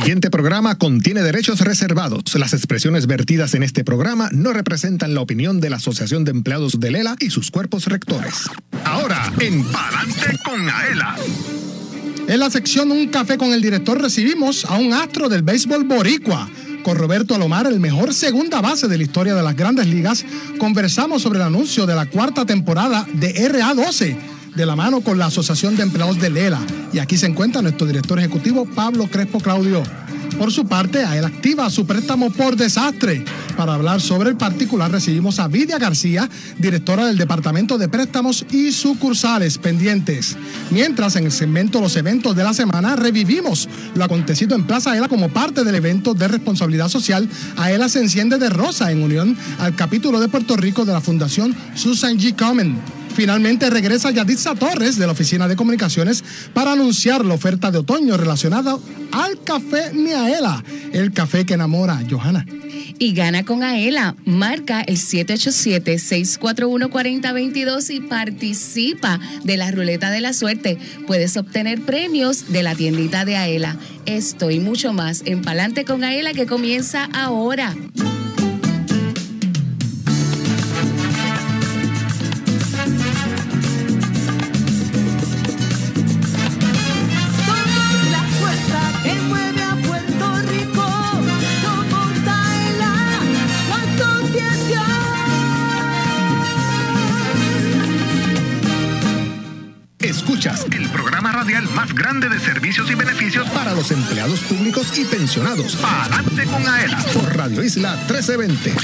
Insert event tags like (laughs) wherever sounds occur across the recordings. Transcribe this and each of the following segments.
siguiente programa contiene derechos reservados. Las expresiones vertidas en este programa no representan la opinión de la Asociación de Empleados de Lela y sus cuerpos rectores. Ahora, en Palante con Aela. En la sección Un café con el director recibimos a un astro del béisbol boricua. Con Roberto Alomar, el mejor segunda base de la historia de las grandes ligas, conversamos sobre el anuncio de la cuarta temporada de RA12 de la mano con la Asociación de Empleados de Lela. Y aquí se encuentra nuestro director ejecutivo, Pablo Crespo Claudio. Por su parte, a él activa su préstamo por desastre. Para hablar sobre el particular, recibimos a Vidia García, directora del Departamento de Préstamos y Sucursales Pendientes. Mientras, en el segmento Los Eventos de la Semana, revivimos lo acontecido en Plaza Aela como parte del evento de responsabilidad social. Aela se enciende de rosa en unión al capítulo de Puerto Rico de la Fundación Susan G. Common. Finalmente regresa Yaditza Torres de la Oficina de Comunicaciones para anunciar la oferta de otoño relacionada al café Miaela, el café que enamora. Johanna. Y gana con Aela. Marca el 787-641-4022 y participa de la ruleta de la suerte. Puedes obtener premios de la tiendita de Aela. Esto y mucho más en Palante con Aela que comienza ahora. Más grande de servicios y beneficios para los empleados públicos y pensionados. Palante con Aela por Radio Isla 1320.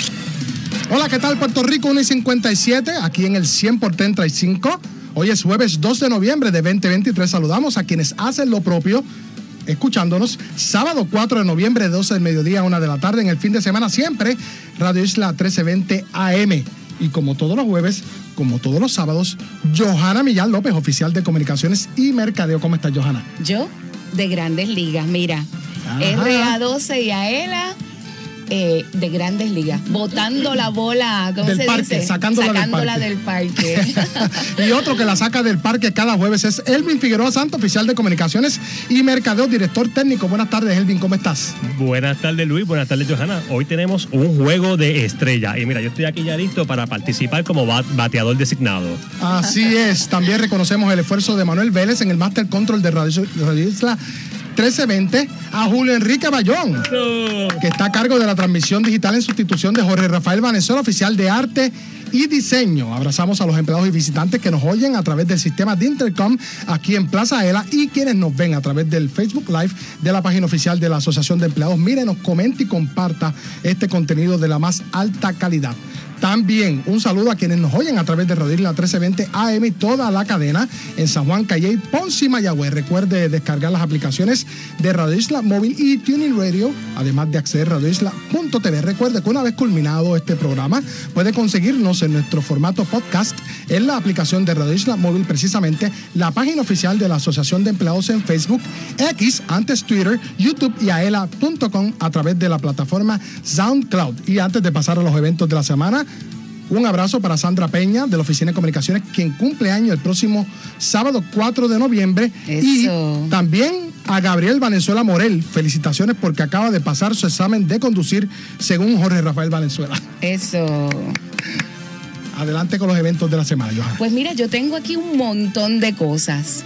Hola, ¿qué tal Puerto Rico? 1 y 57, aquí en el 100 por 35. Hoy es jueves 2 de noviembre de 2023. Saludamos a quienes hacen lo propio escuchándonos. Sábado 4 de noviembre, 12 del mediodía, 1 de la tarde, en el fin de semana, siempre Radio Isla 1320 AM. Y como todos los jueves, como todos los sábados, Johanna Millán López, oficial de comunicaciones y mercadeo. ¿Cómo estás, Johanna? Yo, de grandes ligas, mira. Ajá. RA12 y Aela. Eh, de grandes ligas, botando la bola, ¿cómo Del se parque, dice? sacándola del parque. del parque. (laughs) y otro que la saca del parque cada jueves es Elvin Figueroa Santo, oficial de comunicaciones y mercadeo, director técnico. Buenas tardes, Elvin, ¿cómo estás? Buenas tardes Luis, buenas tardes Johanna. Hoy tenemos un juego de estrella y mira, yo estoy aquí ya listo para participar como ba- bateador designado. Así es, también reconocemos el esfuerzo de Manuel Vélez en el Master Control de Radio, Radio Isla 1320 a Julio Enrique Bayón, que está a cargo de la transmisión digital en sustitución de Jorge Rafael Vanezuela, oficial de arte y diseño. Abrazamos a los empleados y visitantes que nos oyen a través del sistema de Intercom aquí en Plaza Ela y quienes nos ven a través del Facebook Live de la página oficial de la Asociación de Empleados. Mírenos, comente y comparta este contenido de la más alta calidad. También un saludo a quienes nos oyen a través de Radio Isla 1320 AM y toda la cadena en San Juan, Calle, Ponce y Mayagüez. Recuerde descargar las aplicaciones de Radio Isla Móvil y Tuning Radio, además de acceder a radioisla.tv. Recuerde que una vez culminado este programa, puede conseguirnos en nuestro formato podcast en la aplicación de Radio Isla Móvil, precisamente la página oficial de la Asociación de Empleados en Facebook, X, antes Twitter, YouTube y aela.com a través de la plataforma SoundCloud. Y antes de pasar a los eventos de la semana, un abrazo para Sandra Peña de la Oficina de Comunicaciones, quien cumple año el próximo sábado 4 de noviembre. Eso. Y también a Gabriel Valenzuela Morel. Felicitaciones porque acaba de pasar su examen de conducir según Jorge Rafael Valenzuela. Eso. Adelante con los eventos de la semana, Johanna. Pues mira, yo tengo aquí un montón de cosas.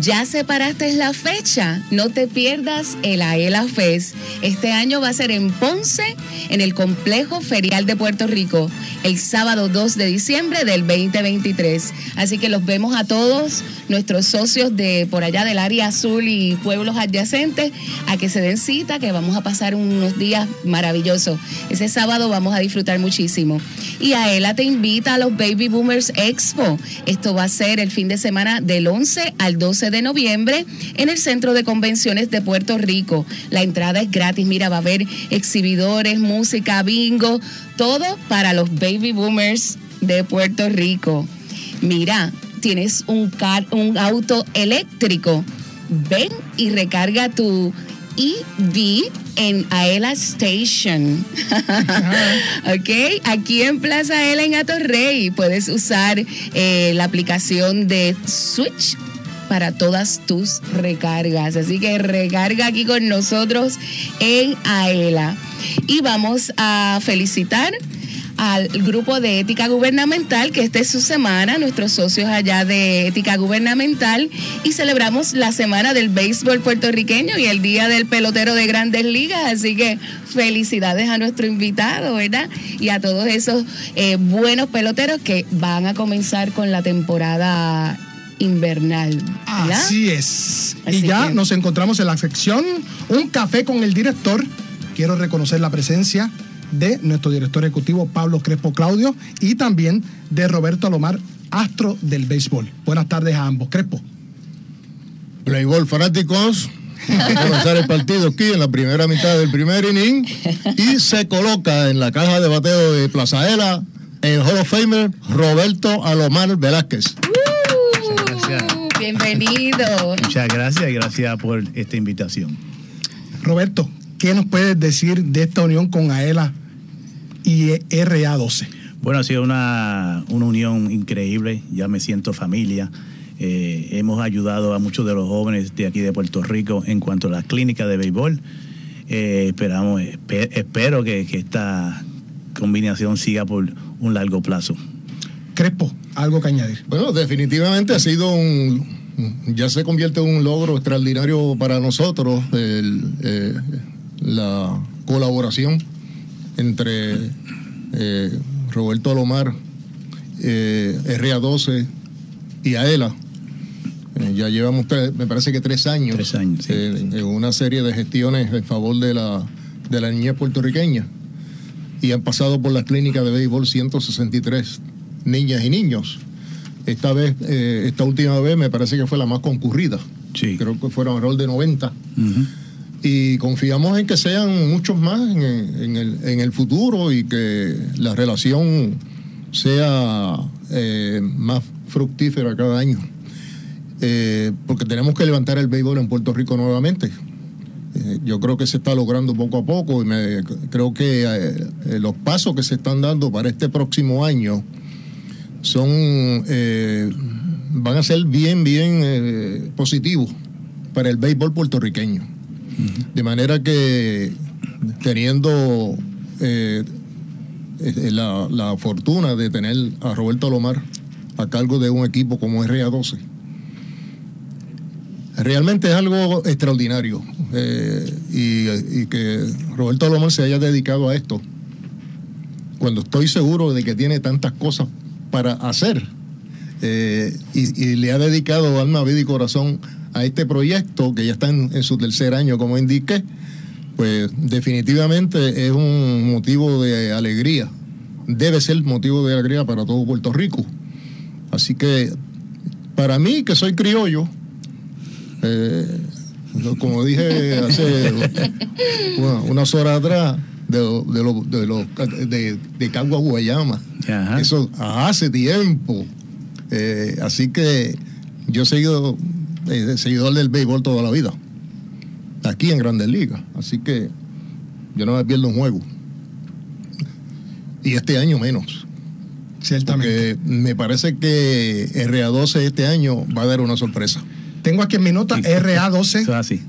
Ya separaste la fecha, no te pierdas el AELA Fest. Este año va a ser en Ponce, en el Complejo Ferial de Puerto Rico, el sábado 2 de diciembre del 2023. Así que los vemos a todos, nuestros socios de por allá del área azul y pueblos adyacentes, a que se den cita, que vamos a pasar unos días maravillosos. Ese sábado vamos a disfrutar muchísimo. Y AELA te invita a los Baby Boomers Expo. Esto va a ser el fin de semana del 11 al 12 de noviembre en el Centro de Convenciones de Puerto Rico. La entrada es gratis. Mira, va a haber exhibidores, música, bingo, todo para los Baby Boomers de Puerto Rico. Mira, tienes un, car- un auto eléctrico. Ven y recarga tu EV en Aela Station. (laughs) ok, aquí en Plaza Aela en Atorrey puedes usar eh, la aplicación de Switch para todas tus recargas. Así que recarga aquí con nosotros en AELA. Y vamos a felicitar al grupo de ética gubernamental, que esta es su semana, nuestros socios allá de ética gubernamental, y celebramos la semana del béisbol puertorriqueño y el día del pelotero de grandes ligas, así que felicidades a nuestro invitado, ¿verdad? Y a todos esos eh, buenos peloteros que van a comenzar con la temporada invernal. ¿verdad? Así es. Así y ya que- nos encontramos en la sección Un café con el director. Quiero reconocer la presencia de nuestro director ejecutivo Pablo Crespo Claudio y también de Roberto Alomar, astro del béisbol. Buenas tardes a ambos. Crespo. Playboy fanáticos. Comenzar el partido aquí en la primera mitad del primer inning y se coloca en la caja de bateo de Plazaela el Hall of Famer Roberto Alomar Velázquez. Gracias. Uh, bienvenido. Muchas gracias y gracias por esta invitación. Roberto, ¿qué nos puedes decir de esta unión con AELA y RA12? Bueno, ha sido una, una unión increíble, ya me siento familia. Eh, hemos ayudado a muchos de los jóvenes de aquí de Puerto Rico en cuanto a las clínicas de béisbol. Eh, esperamos, espe- espero que, que esta combinación siga por un largo plazo. Crespo, algo que añadir. Bueno, definitivamente ha sido un. Ya se convierte en un logro extraordinario para nosotros el, eh, la colaboración entre eh, Roberto Alomar, eh, RA12 y AELA. Ya llevamos, tres- me parece que tres años, Tres años, sí. en una serie de gestiones en favor de la, de la niñez puertorriqueña. Y han pasado por las clínicas de béisbol 163 niñas y niños. Esta vez, eh, esta última vez me parece que fue la más concurrida. Sí. Creo que fueron alrededor de 90. Ujú. Y confiamos en que sean muchos más en, en el, en el futuro y que la relación sea eh, más fructífera cada año. Eh, porque tenemos que levantar el béisbol en Puerto Rico nuevamente. Eh, yo creo que se está logrando poco a poco y me, creo que eh, los pasos que se están dando para este próximo año son eh, van a ser bien, bien eh, positivos para el béisbol puertorriqueño. De manera que teniendo eh, eh, la, la fortuna de tener a Roberto Lomar a cargo de un equipo como RA12, realmente es algo extraordinario. y, y que Roberto Lomar se haya dedicado a esto, cuando estoy seguro de que tiene tantas cosas para hacer. eh, y, le ha dedicado alma, vida y corazón a este proyecto que ya está en, su tercer año, como indiqué, pues definitivamente es un motivo de alegría. Debe ser motivo de alegría para todo Puerto Rico. Así que para mí, que soy criollo, eh, como dije hace una- unas horas atrás, de, de, lo- de, lo- de, de Cagua Guayama. Ajá. Eso hace tiempo. Eh, así que yo he seguido eh, seguidor del béisbol toda la vida. Aquí en Grandes Ligas. Así que yo no me pierdo un juego. Y este año menos. Ciertamente. Porque me parece que RA12 este año va a dar una sorpresa. Tengo aquí en mi nota (laughs) Eso RA12. es así.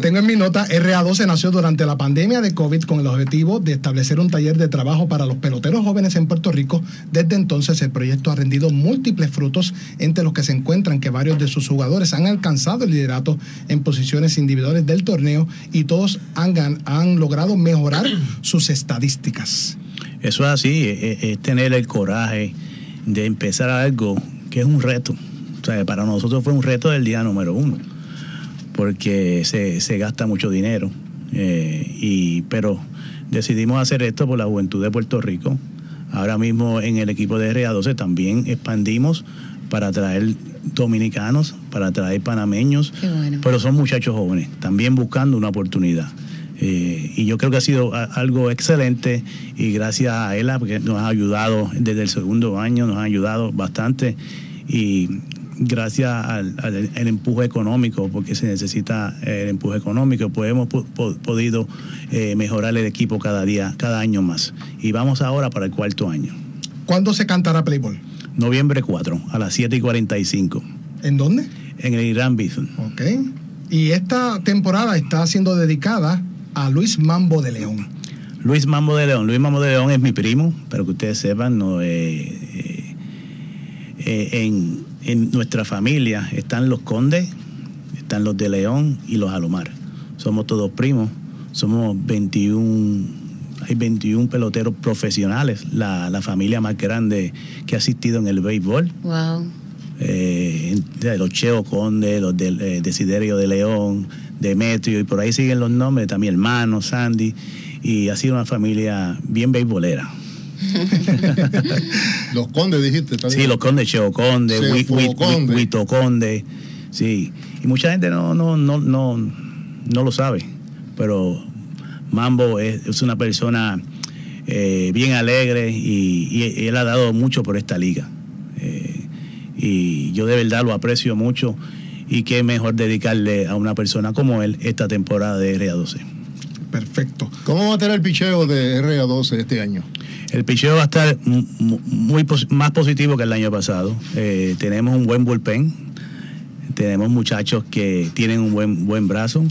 Tengo en mi nota, RA12 nació durante la pandemia de COVID con el objetivo de establecer un taller de trabajo para los peloteros jóvenes en Puerto Rico. Desde entonces el proyecto ha rendido múltiples frutos, entre los que se encuentran que varios de sus jugadores han alcanzado el liderato en posiciones individuales del torneo y todos han, han logrado mejorar sus estadísticas. Eso es así, es, es- es tener el coraje de empezar algo que es un reto. Sea, para nosotros fue un reto del día número uno, porque se, se gasta mucho dinero. eh, y, pero decidimos hacer esto por la juventud de Puerto Rico. Ahora mismo en el equipo de RA12 también expandimos para traer dominicanos, para traer panameños, bueno. pero son muchachos jóvenes, también buscando una oportunidad. Eh, y yo creo que ha sido a- algo excelente y gracias a ella porque nos ha ayudado desde el segundo año, nos ha ayudado bastante y gracias al, al- empuje económico, porque se necesita eh, el empuje económico, pues hemos po- po- podido eh, mejorar el equipo cada día, cada año más. Y vamos ahora para el cuarto año, ¿Cuándo se cantará Playboy? noviembre 4, a las 7 y 45, ¿En dónde? en el Irán Bison. Ok. Y esta temporada está siendo dedicada a Luis Mambo de León. Luis Mambo de León. Luis Mambo de León es mi primo, para que ustedes sepan, no, eh, eh, eh, en, en nuestra familia están los condes, están los de León y los Alomar. Somos todos primos, somos 21, hay 21 peloteros profesionales, la, la familia más grande que ha asistido en el béisbol. Wow. Eh, de los Cheo Conde, los de eh, Desiderio de León, Demetrio, y por ahí siguen los nombres, también hermano, Sandy, y ha sido una familia bien beisbolera. (laughs) Los condes dijiste también. Sí, los condes, Cheo Conde. Huito Conde, sí. Y mucha gente no, no, no, no, no lo sabe, pero Mambo es, es una persona eh, bien alegre y, y él ha dado mucho por esta liga. Eh, y yo de verdad lo aprecio mucho y qué mejor dedicarle a una persona como él esta temporada de RA12. Perfecto. ¿Cómo va a tener el picheo de RA12 este año? El picheo va a estar mu- mu- muy pos- más positivo que el año pasado. Eh, tenemos un buen bullpen, tenemos muchachos que tienen un buen buen brazo.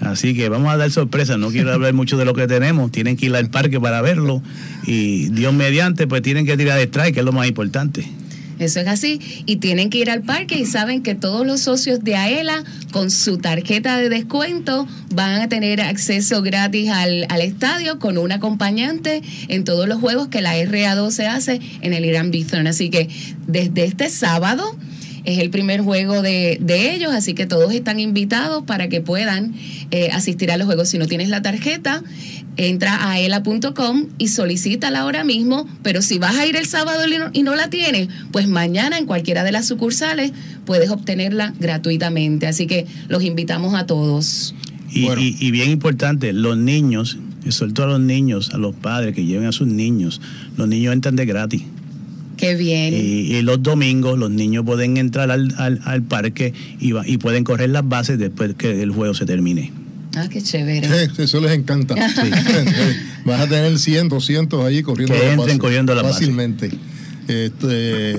Así que vamos a dar sorpresas. No quiero (laughs) hablar mucho de lo que tenemos. Tienen que ir al parque para verlo. Y Dios mediante, pues tienen que tirar de strike, que es lo más importante. Eso es así. Y tienen que ir al parque y saben que todos los socios de AELA con su tarjeta de descuento van a tener acceso gratis al, al estadio con un acompañante en todos los juegos que la RA12 hace en el Irán Bithorn. Así que desde este sábado es el primer juego de, de ellos, así que todos están invitados para que puedan eh, asistir a los juegos. Si no tienes la tarjeta, entra a ela.com y solicítala ahora mismo, pero si vas a ir el sábado y no, y no la tienes, pues mañana en cualquiera de las sucursales puedes obtenerla gratuitamente. Así que los invitamos a todos. Y, Bueno. y- y bien importante, los niños, sobre todo a los niños, a los padres que lleven a sus niños, los niños entran de gratis. Qué bien. Y, y los domingos los niños pueden entrar al, al- al parque y, va- y pueden correr las bases después que el juego se termine. Ah, qué chévere. Sí, eso les encanta. (laughs) (laughs) Vas a tener 100, 200 ahí corriendo Que entren corriendo bases. fácilmente. Este,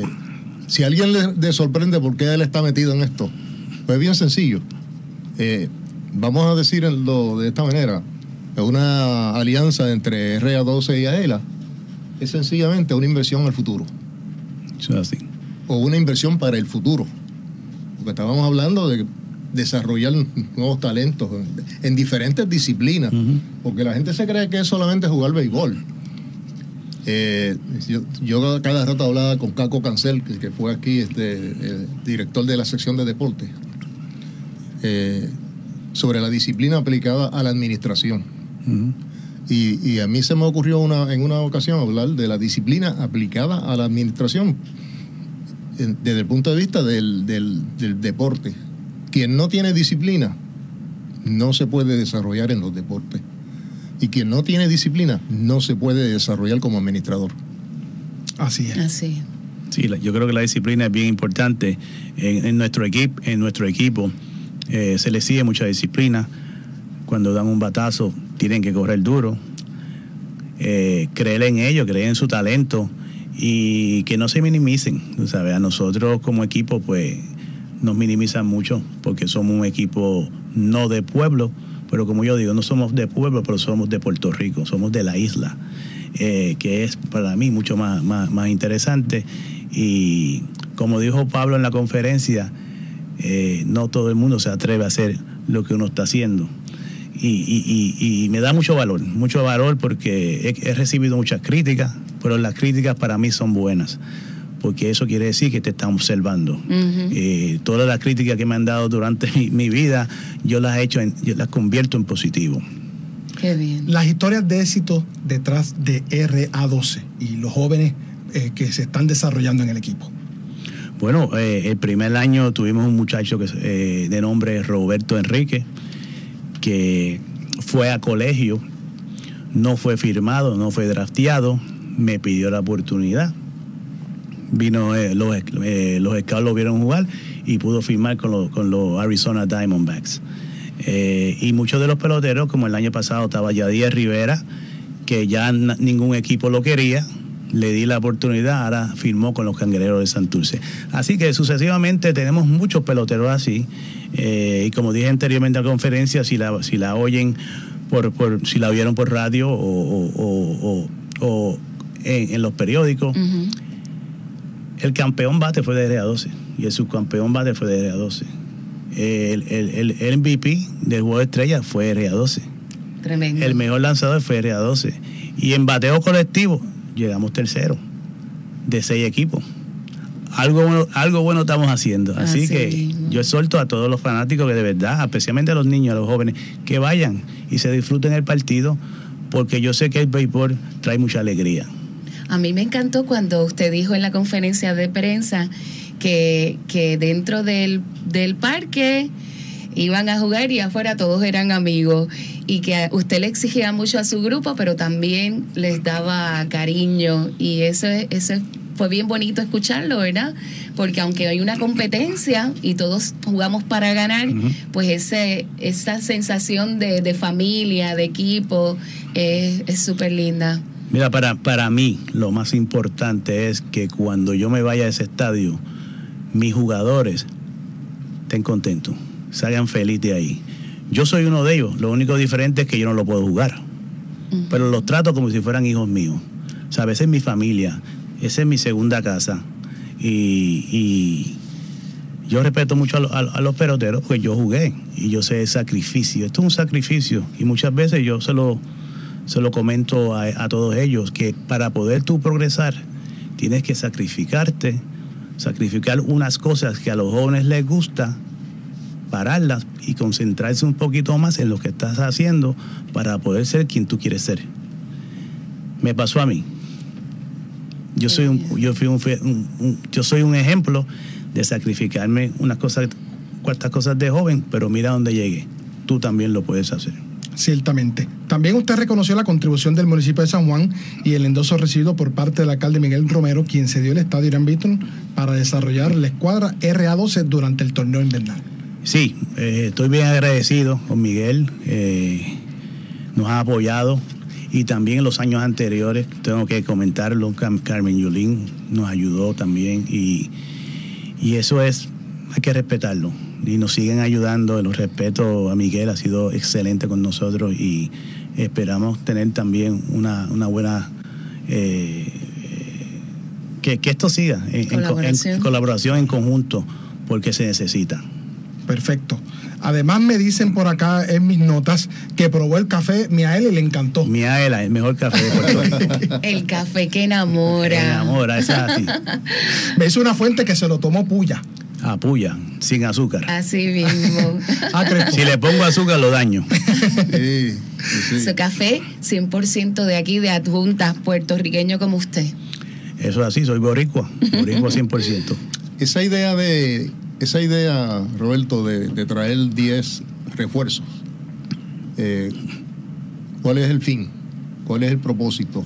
si a alguien le, le sorprende por qué él está metido en esto, pues es bien sencillo. Eh, vamos a decirlo de esta manera. Es una alianza entre RA12 y AELA. Es sencillamente una inversión al futuro. Eso es así. o una inversión para el futuro. Porque estábamos hablando de desarrollar nuevos talentos en, en diferentes disciplinas. Porque la gente se cree que es solamente jugar béisbol. Eh, yo, yo cada rato hablaba con Caco Cancel, que, que fue aquí este, el director de la sección de deporte, eh, sobre la disciplina aplicada a la administración. Y, y a mí se me ocurrió una, en una ocasión hablar de la disciplina aplicada a la administración en- desde el punto de vista del, del- del deporte. Quien no tiene disciplina no se puede desarrollar en los deportes. Y quien no tiene disciplina no se puede desarrollar como administrador. Así es. Así. Sí, yo creo que la disciplina es bien importante. En, en nuestro equipo, en nuestro equipo eh, se les sigue mucha disciplina. Cuando dan un batazo, tienen que correr duro. Eh, creer en ellos, creer en su talento y que no se minimicen. sabes. A nosotros como equipo, pues, nos minimizan mucho porque somos un equipo no de pueblo, pero como yo digo, no somos de pueblo, pero somos de Puerto Rico, somos de la isla, eh, que es para mí mucho más, más, interesante. Y como dijo Pablo en la conferencia, eh, no todo el mundo se atreve a hacer lo que uno está haciendo. Y, me da mucho valor, mucho valor porque he recibido muchas críticas, pero las críticas para mí son buenas, porque eso quiere decir que te están observando. Eh, todas las críticas que me han dado durante (laughs) mi, mi vida, yo las he hecho, en- yo las convierto en positivo. Qué bien. Las historias de éxito detrás de RA12 y los jóvenes eh, que se están desarrollando en el equipo. Bueno, eh, el primer año tuvimos un muchacho que, eh, de nombre Roberto Enrique, que fue a colegio, no fue firmado, no fue drafteado, me pidió la oportunidad. Vino, eh, los, eh, los scouts lo vieron jugar y pudo firmar con, los- con los Arizona Diamondbacks. Eh, y muchos de los peloteros, como el año pasado estaba Yadier Rivera, que ya ningún equipo lo quería, le di la oportunidad, ahora firmó con los cangrejeros de Santurce. Así que sucesivamente tenemos muchos peloteros así. eh, y como dije anteriormente en la conferencia, si la, si la oyen por, por- si la oyeron por radio o, o- en, los periódicos. El campeón bate fue de RA12 y el subcampeón bate fue de RA12. El, el, el MVP del juego de estrella fue RA12. Tremendo. El mejor lanzador fue RA12. Y en bateo colectivo llegamos tercero de seis equipos. Algo bueno, algo bueno estamos haciendo. Así Así que mismo. yo exhorto a todos los fanáticos que de verdad, especialmente a los niños, a los jóvenes, que vayan y se disfruten el partido, porque yo sé que el béisbol trae mucha alegría. A mí me encantó cuando usted dijo en la conferencia de prensa que, que dentro del, del parque iban a jugar y afuera todos eran amigos y que usted le exigía mucho a su grupo, pero también les daba cariño y eso, es- eso es- fue bien bonito escucharlo, ¿verdad? Porque aunque hay una competencia y todos jugamos para ganar, pues ese, esa sensación de, de familia, de equipo, es es súper linda. Mira, para, para mí lo más importante es que cuando yo me vaya a ese estadio, mis jugadores estén contentos, salgan felices de ahí. Yo soy uno de ellos, lo único diferente es que yo no lo puedo jugar, pero los trato como si fueran hijos míos. ¿Sabes? Esa es mi familia, esa es mi segunda casa. Y, y yo respeto mucho a, lo- a- a los peloteros porque yo jugué y yo sé el sacrificio. Esto es un sacrificio y muchas veces yo se lo, se lo comento a, a todos ellos que para poder tú progresar tienes que sacrificarte, sacrificar unas cosas que a los jóvenes les gusta, pararlas y concentrarse un poquito más en lo que estás haciendo para poder ser quien tú quieres ser. Me pasó a mí. Yo soy un, yo fui un- un- yo soy un ejemplo de sacrificarme unas cosas, cuantas cosas de joven, pero mira dónde llegué. Tú también lo puedes hacer. Ciertamente. También usted reconoció la contribución del municipio de San Juan y el endoso recibido por parte del alcalde Miguel Romero, quien cedió el estadio Irán Beaton para desarrollar la escuadra RA12 durante el torneo invernal. Sí, eh, estoy bien agradecido con Miguel. eh, nos ha apoyado y también en los años anteriores, tengo que comentarlo, Carmen Yulín nos ayudó también y, y eso es, hay que respetarlo. Y nos siguen ayudando, los respeto a Miguel, ha sido excelente con nosotros y esperamos tener también una, una buena... eh, que, que esto siga en- en co- en- Colaboración. en colaboración en conjunto, porque se necesita. Perfecto. Además me dicen por acá en mis notas que probó el café Miael y le encantó. Miaela, el mejor café de Puerto Rico. (laughs) El café que enamora. (laughs) Es así. Me hizo una fuente que se lo tomó puya. A puya, sin azúcar. Así mismo. Ah. (laughs) Si le pongo azúcar, lo daño. Sí, sí. Su café 100% de aquí, de adjunta, puertorriqueño como usted. Eso es así, soy boricua. Boricua 100%. Esa idea de esa idea, Roberto, de, de traer 10 refuerzos, eh, ¿cuál es el fin? ¿Cuál es el propósito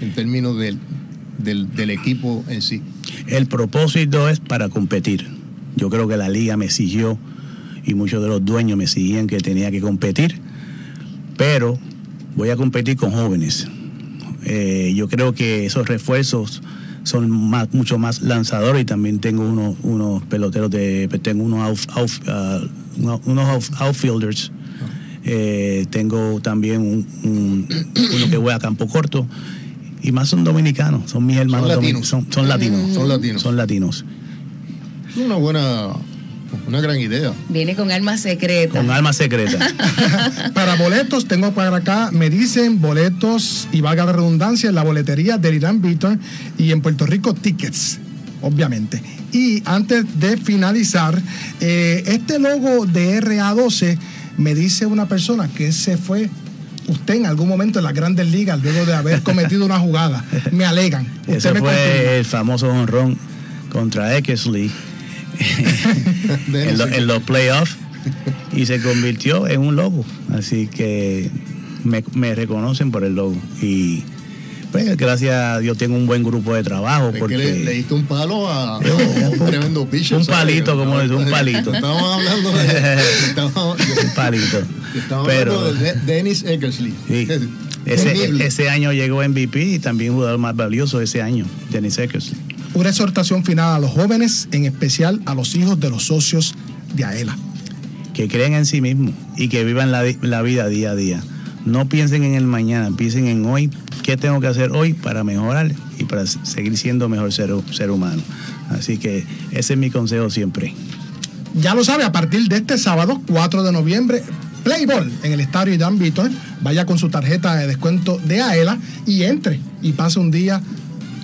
en términos del, del, del equipo en sí? El propósito es para competir. Yo creo que la liga me exigió y muchos de los dueños me exigían que tenía que competir, pero voy a competir con jóvenes. Eh, yo creo que esos refuerzos son más, mucho más lanzadores y también tengo unos, unos peloteros de tengo unos out- out- ah, uno- unos out- outfielders Eh, tengo también un, un- uno que juega a campo corto y más son dominicanos son mis hermanos latinos. son, son latinos Son latinos. son latinos una buena, una gran idea. Viene con alma secreta. con alma secreta (laughs) Para boletos, tengo para acá, me dicen boletos y valga la redundancia en la boletería del Irán Beaton y en Puerto Rico Tickets, obviamente. Y antes de finalizar, eh, este logo de RA12 me dice una persona que se fue usted en algún momento en las grandes ligas luego de haber cometido una jugada. Me alegan. (laughs) Usted ese me confirma. fue el famoso honrón contra Eckersley (laughs) en, lo- en los playoffs y se convirtió en un logo. Así que me, me reconocen por el logo. Y pues gracias a Dios tengo un buen grupo de trabajo. Porque que le, le diste un palo a, (laughs) a Un- tremendo pitcher. un ¿sabes? palito, como dice, un palito. Estamos hablando de. Estamos, (laughs) un palito. estamos Pero hablando de Dennis Eckersley. Sí. Ese, ese año llegó MVP y también jugador más valioso ese año, Dennis Eckersley. Una exhortación final a los jóvenes, en especial a los hijos de los socios de AELA. que creen en sí mismos y que vivan la, vida día a día. No piensen en el mañana, piensen en hoy, qué tengo que hacer hoy para mejorar y para seguir siendo mejor ser, hu- ser humano. Así que ese es mi consejo siempre. Ya lo sabe, a partir de este sábado, 4 de noviembre, Playball en el estadio Iván Víctor. Vaya con su tarjeta de descuento de AELA y entre y pase un día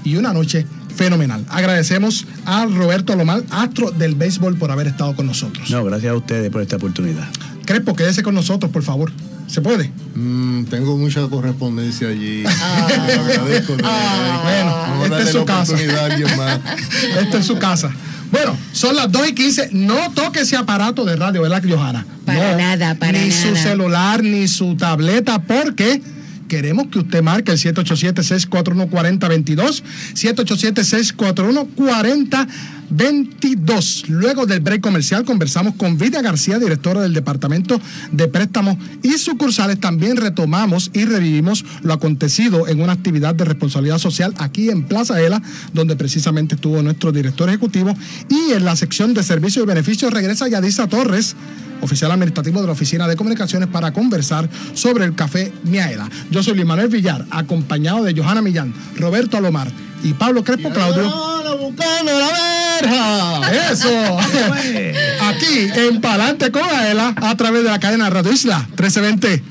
y una noche fenomenal. Agradecemos a Roberto Lomar, astro del béisbol, por haber estado con nosotros. No, gracias a ustedes por esta oportunidad. Crespo, quédese con nosotros, por favor. ¿Se puede? Mm, tengo mucha correspondencia allí. (laughs) Agradezco. Ah, bueno, esta es su casa. (laughs) Esta es su casa. Bueno, son las 2 y 15. No toque ese aparato de radio, ¿verdad, Johanna? Para No, nada, para Ni nada. su celular, ni su tableta, porque queremos que usted marque el 787-641-4022. 787-641-4022. Luego del break comercial conversamos con Vidia García, directora del Departamento de Préstamos y Sucursales. También retomamos y revivimos lo acontecido en una actividad de responsabilidad social aquí en Plaza Ela, donde precisamente estuvo nuestro director ejecutivo. Y en la sección de servicios y beneficios regresa Yadisa Torres, oficial administrativo de la Oficina de Comunicaciones, para conversar sobre el café Miaela. Yo soy Luis Manuel Villar, acompañado de Johanna Millán, Roberto Alomar y Pablo Crespo Claudio. Buscando la verja. Eso. (laughs) Aquí en Palante con Aela a través de la cadena Radio Isla 1320.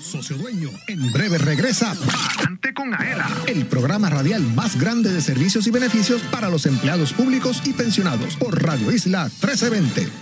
Socio Dueño, en breve regresa Adelante con Aela, el programa radial más grande de servicios y beneficios para los empleados públicos y pensionados por Radio Isla 1320.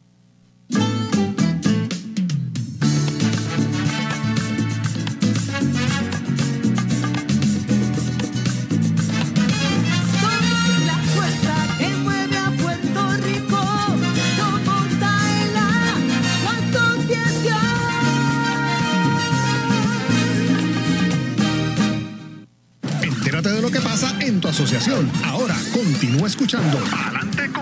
Entérate de lo que pasa en tu asociación. Ahora continúa escuchando Adelante con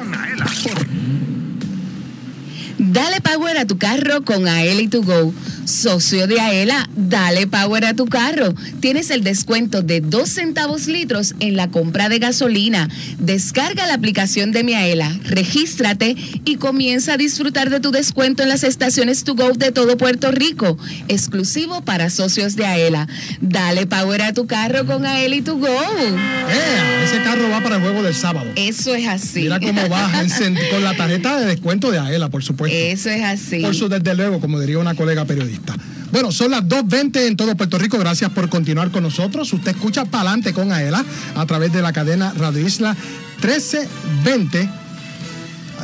Dale power a tu carro con AEL y to go. Socio de Aela, dale power a tu carro. Tienes el descuento de 2 centavos litros en la compra de gasolina. Descarga la aplicación de Miaela, regístrate y comienza a disfrutar de tu descuento en las estaciones to go de todo Puerto Rico, exclusivo para socios de Aela. Dale power a tu carro con Aela y to go. ¡Eh! Ese carro va para el juego del sábado. Eso es así. Mira cómo va (laughs) encend- con la tarjeta de descuento de Aela, por supuesto. Eso es así. Por su desde luego, como diría una colega periodista. Bueno, son las 2.20 en todo Puerto Rico. Gracias por continuar con nosotros. Usted escucha Palante con Aela a través de la cadena Radio Isla 1320.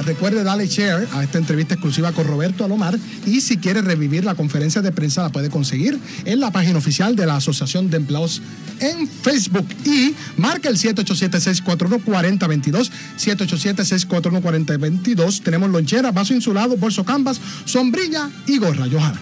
Recuerde darle share a esta entrevista exclusiva con Roberto Alomar y si quiere revivir la conferencia de prensa la puede conseguir en la página oficial de la Asociación de Empleados en Facebook y marca el 787-641-4022 787-641-4022 tenemos lonchera, vaso insulado, bolso canvas, sombrilla y gorra, Johanna.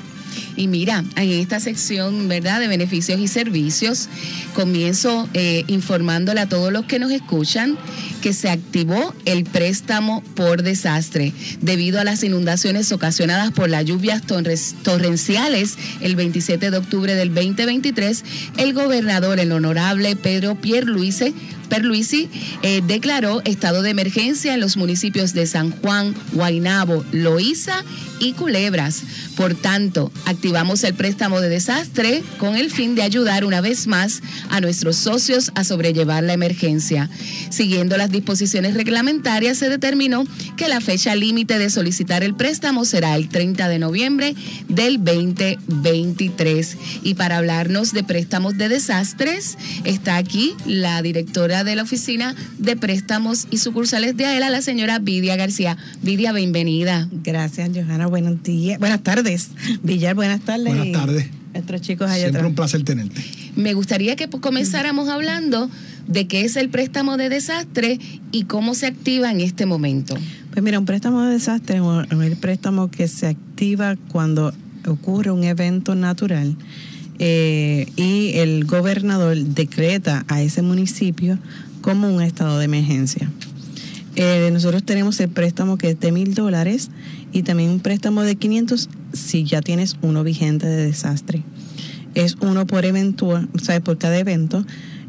Y mira, en esta sección, ¿verdad?, de beneficios y servicios, comienzo eh, informándole a todos los que nos escuchan que se activó el préstamo por desastre debido a las inundaciones ocasionadas por las lluvias torrenciales el 27 de octubre del 2023. El gobernador, el honorable Pedro Pierluise, Perluisi eh, declaró estado de emergencia en los municipios de San Juan, Guaynabo, Loíza y Culebras. Por tanto, activamos el préstamo de desastre con el fin de ayudar una vez más a nuestros socios a sobrellevar la emergencia. Siguiendo las disposiciones reglamentarias, se determinó que la fecha límite de solicitar el préstamo será el 30 de noviembre del 2023. Y para hablarnos de préstamos de desastres, está aquí la directora de la Oficina de Préstamos y Sucursales de AELA, la señora Vidia García. Vidia, bienvenida. Gracias, Johanna. Buenos días. Buenas tardes. Villar, buenas tardes. Buenas tardes. Nuestros chicos allá Siempre atrás. un placer tenerte. Me gustaría que comenzáramos hablando de qué es el préstamo de desastre y cómo se activa en este momento. Pues mira, un préstamo de desastre es el préstamo que se activa cuando ocurre un evento natural eh, y el gobernador decreta a ese municipio como un estado de emergencia. Eh, nosotros tenemos el préstamo que es de mil dólares y también un préstamo de 500 si ya tienes uno vigente de desastre. Es uno por eventual, o sea, por cada evento.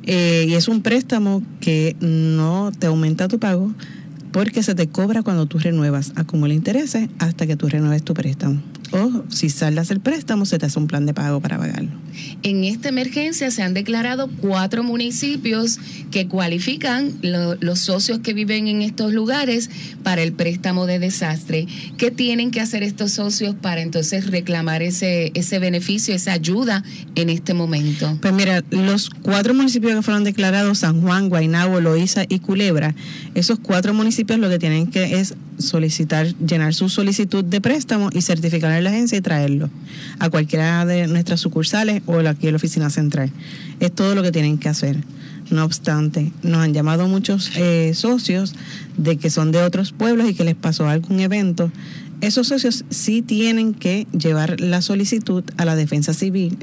Eh, y es un préstamo que no te aumenta tu pago porque se te cobra cuando tú renuevas, acumula intereses hasta que tú renueves tu préstamo. O si saldas el préstamo, se te hace un plan de pago para pagarlo. En esta emergencia se han declarado cuatro municipios que cualifican lo- los socios que viven en estos lugares para el préstamo de desastre. ¿Qué tienen que hacer estos socios para entonces reclamar ese, ese beneficio, esa ayuda en este momento? Pues mira, los cuatro municipios que fueron declarados, San Juan, Guaynabo, Loíza y Culebra, esos cuatro municipios lo que tienen que es solicitar, llenar su solicitud de préstamo y certificar en la agencia y traerlo a cualquiera de nuestras sucursales o aquí en la oficina central. Es todo lo que tienen que hacer. No obstante, nos han llamado muchos eh, socios de que son de otros pueblos y que les pasó algún evento. Esos socios sí tienen que llevar la solicitud a la defensa civil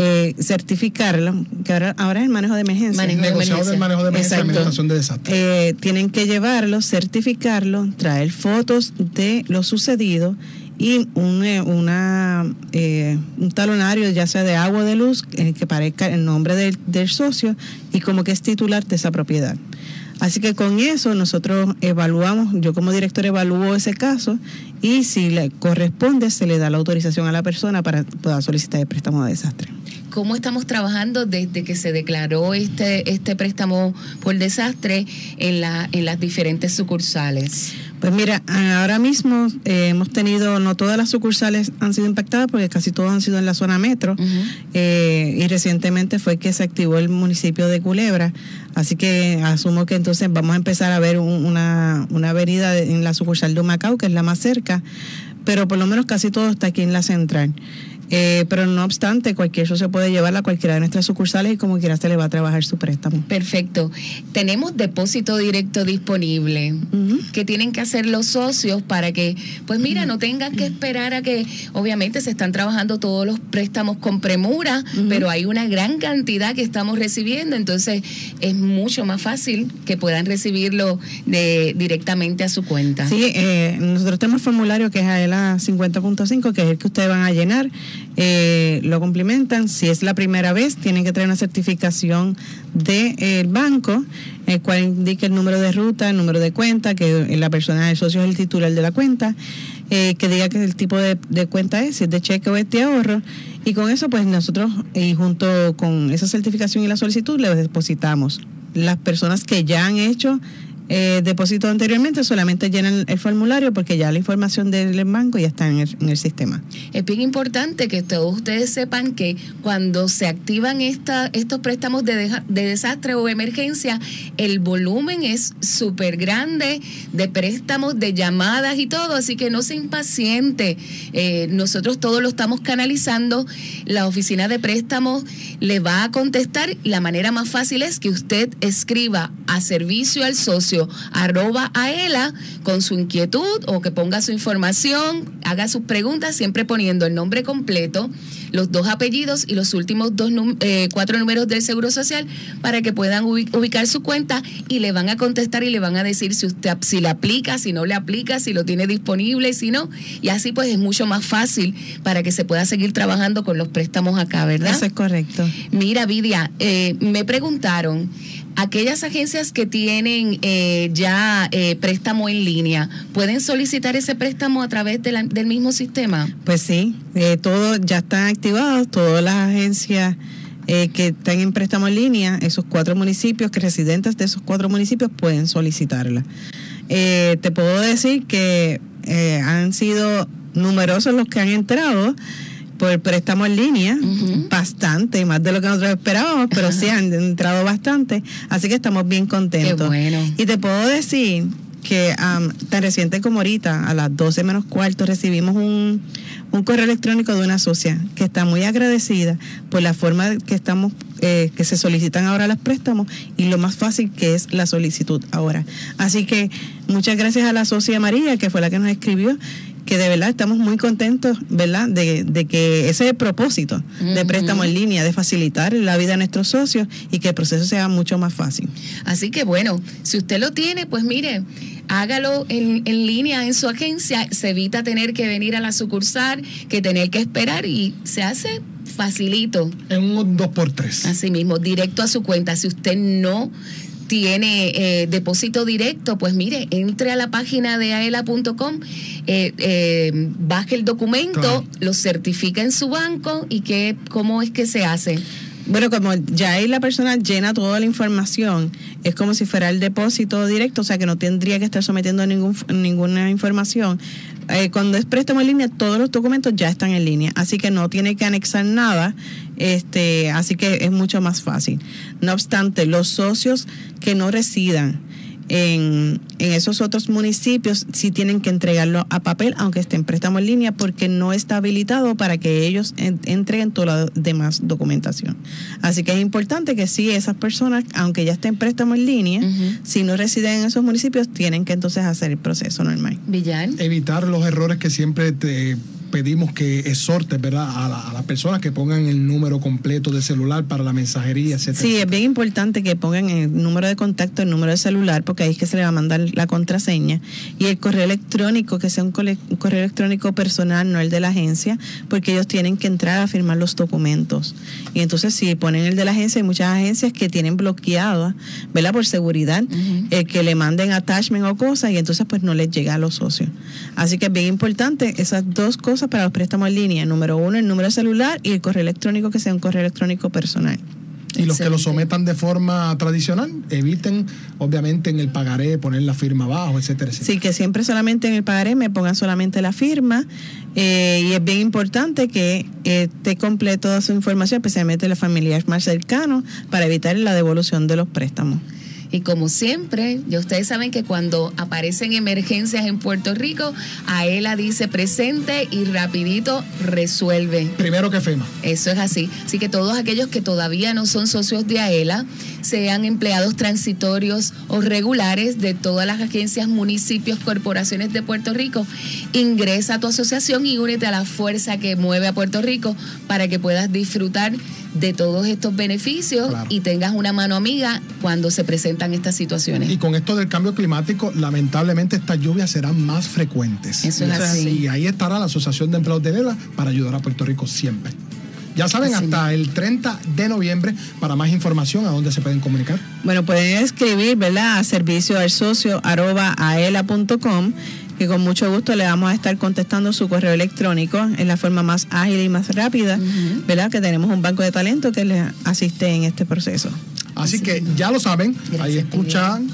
eh, certificarlo, que ahora, ahora es el manejo de emergencia. Manejo de Negociado del manejo de emergencia Exacto. administración de desastre. Eh, tienen que llevarlo, certificarlo, traer fotos de lo sucedido y un, eh, una, eh, un talonario, ya sea de agua o de luz, eh, que parezca el nombre del, del socio y como que es titular de esa propiedad. Así que con eso nosotros evaluamos, yo como director evalúo ese caso y si le corresponde se le da la autorización a la persona para poder solicitar el préstamo de desastre. ¿Cómo estamos trabajando desde que se declaró este, este préstamo por desastre en, la, en las diferentes sucursales? Pues mira, ahora mismo eh, hemos tenido, no todas las sucursales han sido impactadas porque casi todas han sido en la zona metro. Eh, y recientemente fue que se activó el municipio de Culebra, así que asumo que entonces vamos a empezar a ver un- una, una avenida en la sucursal de Humacao, que es la más cerca, pero por lo menos casi todo está aquí en la central. Eh, pero no obstante, cualquier socio puede llevarla a cualquiera de nuestras sucursales y como quiera se le va a trabajar su préstamo. Perfecto. Tenemos depósito directo disponible. ¿Qué tienen que hacer los socios para que, pues mira, no tengan que esperar a que, obviamente se están trabajando todos los préstamos con premura, pero hay una gran cantidad que estamos recibiendo, entonces es mucho más fácil que puedan recibirlo de, directamente a su cuenta. Sí, eh, nosotros tenemos el formulario que es AELA 50.5, que es el que ustedes van a llenar. Eh, lo complementan. Si es la primera vez, tienen que traer una certificación del banco, el cual indique el número de ruta, el número de cuenta, que la persona, el socio es el titular de la cuenta, eh, que diga que el tipo de, de cuenta es, si es de cheque o es de ahorro. Y con eso, pues nosotros, y junto con esa certificación y la solicitud, le depositamos. Las personas que ya han hecho eh, anteriormente solamente llenan el formulario porque ya la información del banco ya está en el, sistema. Es bien importante que todos ustedes sepan que cuando se activan estos préstamos de desastre o emergencia, el volumen es súper grande de préstamos, de llamadas y todo, así que no se impaciente. Eh, nosotros todo lo estamos canalizando. La oficina de préstamos le va a contestar. La manera más fácil es que usted escriba a servicio al socio arroba a ela con su inquietud o que ponga su información, haga sus preguntas, siempre poniendo el nombre completo, los dos apellidos y los últimos dos eh, cuatro números del Seguro Social para que puedan ubi- ubicar su cuenta y le van a contestar y le van a decir si usted si le aplica, si no le aplica, si lo tiene disponible, si no. Y así pues es mucho más fácil para que se pueda seguir trabajando con los préstamos acá, ¿verdad? Eso es correcto. Mira, Vidia, eh, me preguntaron, aquellas agencias que tienen eh, ya eh, préstamo en línea, ¿pueden solicitar ese préstamo a través de la- del mismo sistema? Pues sí, eh, todo ya están activados, todas las agencias eh, que están en préstamo en línea, esos cuatro municipios, que residentes de esos cuatro municipios pueden solicitarla. Eh, te puedo decir que eh, han sido numerosos los que han entrado por préstamo en línea, bastante, más de lo que nosotros esperábamos, pero sí han entrado bastante, así que estamos bien contentos. Qué bueno. Y te puedo decir que tan reciente como ahorita, a las 12 menos cuarto, recibimos un, un correo electrónico de una socia que está muy agradecida por la forma que estamos eh, que se solicitan ahora los préstamos y lo más fácil que es la solicitud ahora. Así que muchas gracias a la socia María, que fue la que nos escribió, que de verdad estamos muy contentos, ¿verdad? De, de que ese es el propósito de préstamo en línea, de facilitar la vida a nuestros socios y que el proceso sea mucho más fácil. Así que bueno, si usted lo tiene, pues mire, hágalo en, en línea en su agencia, se evita tener que venir a la sucursal, que tener que esperar y se hace facilito. En un 2x3. Así mismo, directo a su cuenta. Si usted no tiene eh, depósito directo, pues mire, entre a la página de aela.com, eh, eh, baje el documento, Claro. lo certifica en su banco y que, cómo es que se hace. Bueno, como ya ahí la persona llena toda la información, es como si fuera el depósito directo, o sea que no tendría que estar sometiendo ningún, ninguna información. Eh, cuando es préstamo en línea, todos los documentos ya están en línea, así que no tiene que anexar nada, este, así que es mucho más fácil. No obstante, los socios que no residan en, en esos otros municipios sí tienen que entregarlo a papel, aunque esté en préstamo en línea, porque no está habilitado para que ellos en- entreguen toda la demás documentación. Así que es importante que sí, esas personas, aunque ya estén en préstamo en línea, si no residen en esos municipios, tienen que entonces hacer el proceso normal. Villar. Evitar los errores que siempre te pedimos que exhortes, ¿verdad? A, la- a las personas que pongan el número completo de celular para la mensajería, etcétera. Sí, es bien importante que pongan el número de contacto, el número de celular, porque ahí es que se le va a mandar la contraseña. Y el correo electrónico, que sea un, correo electrónico personal, no el de la agencia, porque ellos tienen que entrar a firmar los documentos. Y entonces, si ponen el de la agencia, hay muchas agencias que tienen bloqueado, ¿verdad? Por seguridad, eh, que le manden attachment o cosas, y entonces, pues no les llega a los socios. Así que es bien importante esas dos cosas para los préstamos en línea. Número uno, el número celular y el correo electrónico, que sea un correo electrónico personal. Y los que lo sometan de forma tradicional, eviten, obviamente, en el pagaré poner la firma abajo, etcétera, etcétera. Sí, que siempre solamente en el pagaré me pongan solamente la firma eh, y es bien importante que eh, esté toda su información, especialmente los familiares más cercanos, para evitar la devolución de los préstamos. Y como siempre, ya ustedes saben que cuando aparecen emergencias en Puerto Rico, AELA dice presente y rapidito resuelve. Primero que FEMA. Eso es así. Así que todos aquellos que todavía no son socios de AELA, sean empleados transitorios o regulares de todas las agencias, municipios, corporaciones de Puerto Rico, ingresa a tu asociación y únete a la fuerza que mueve a Puerto Rico para que puedas disfrutar de todos estos beneficios Claro. y tengas una mano amiga cuando se presentan estas situaciones. Y con esto del cambio climático, lamentablemente estas lluvias serán más frecuentes. Eso es así. Y ahí estará la Asociación de Empleados de Lela para ayudar a Puerto Rico siempre. Ya saben, Así hasta el 30 de noviembre, para más información, ¿a dónde se pueden comunicar? Bueno, pueden escribir, ¿verdad? A servicio al socio arroba aela.com, que con mucho gusto le vamos a estar contestando su correo electrónico en la forma más ágil y más rápida, ¿verdad? Que tenemos un banco de talento que les asiste en este proceso. Así que ya lo saben, ahí escuchan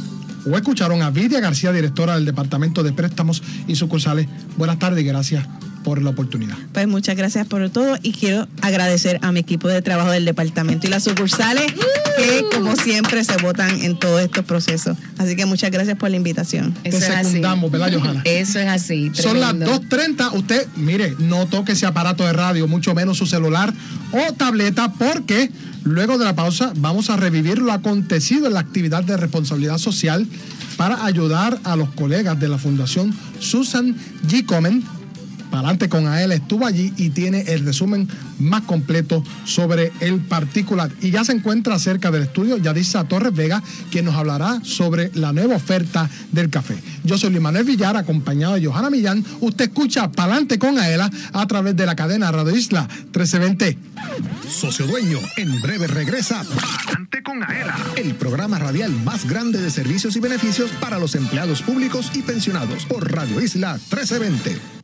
o escucharon a Vidia García, directora del Departamento de Préstamos y Sucursales. Buenas tardes y gracias por la oportunidad. Pues muchas gracias por todo y quiero agradecer a mi equipo de trabajo del departamento y las sucursales que como siempre se votan en todos estos procesos. Así que muchas gracias por la invitación. Eso Te es así. secundamos, ¿verdad, Johanna? (laughs) Eso es así. Son las tremendo. 2.30. Usted, mire, no toque ese aparato de radio, mucho menos su celular o tableta, porque luego de la pausa vamos a revivir lo acontecido en la actividad de responsabilidad social para ayudar a los colegas de la Fundación Susan G. Komen. Palante con AEL estuvo allí y tiene el resumen más completo sobre el particular. Y ya se encuentra cerca del estudio Yadisa Torres Vega, quien nos hablará sobre la nueva oferta del café. Yo soy Luis Manuel Villar, acompañado de Johanna Millán. Usted escucha Palante con AELA a través de la cadena Radio Isla 1320. Socio Dueño, en breve regresa Adelante con Aela, el programa radial más grande de servicios y beneficios para los empleados públicos y pensionados por Radio Isla 1320.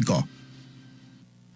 Rico.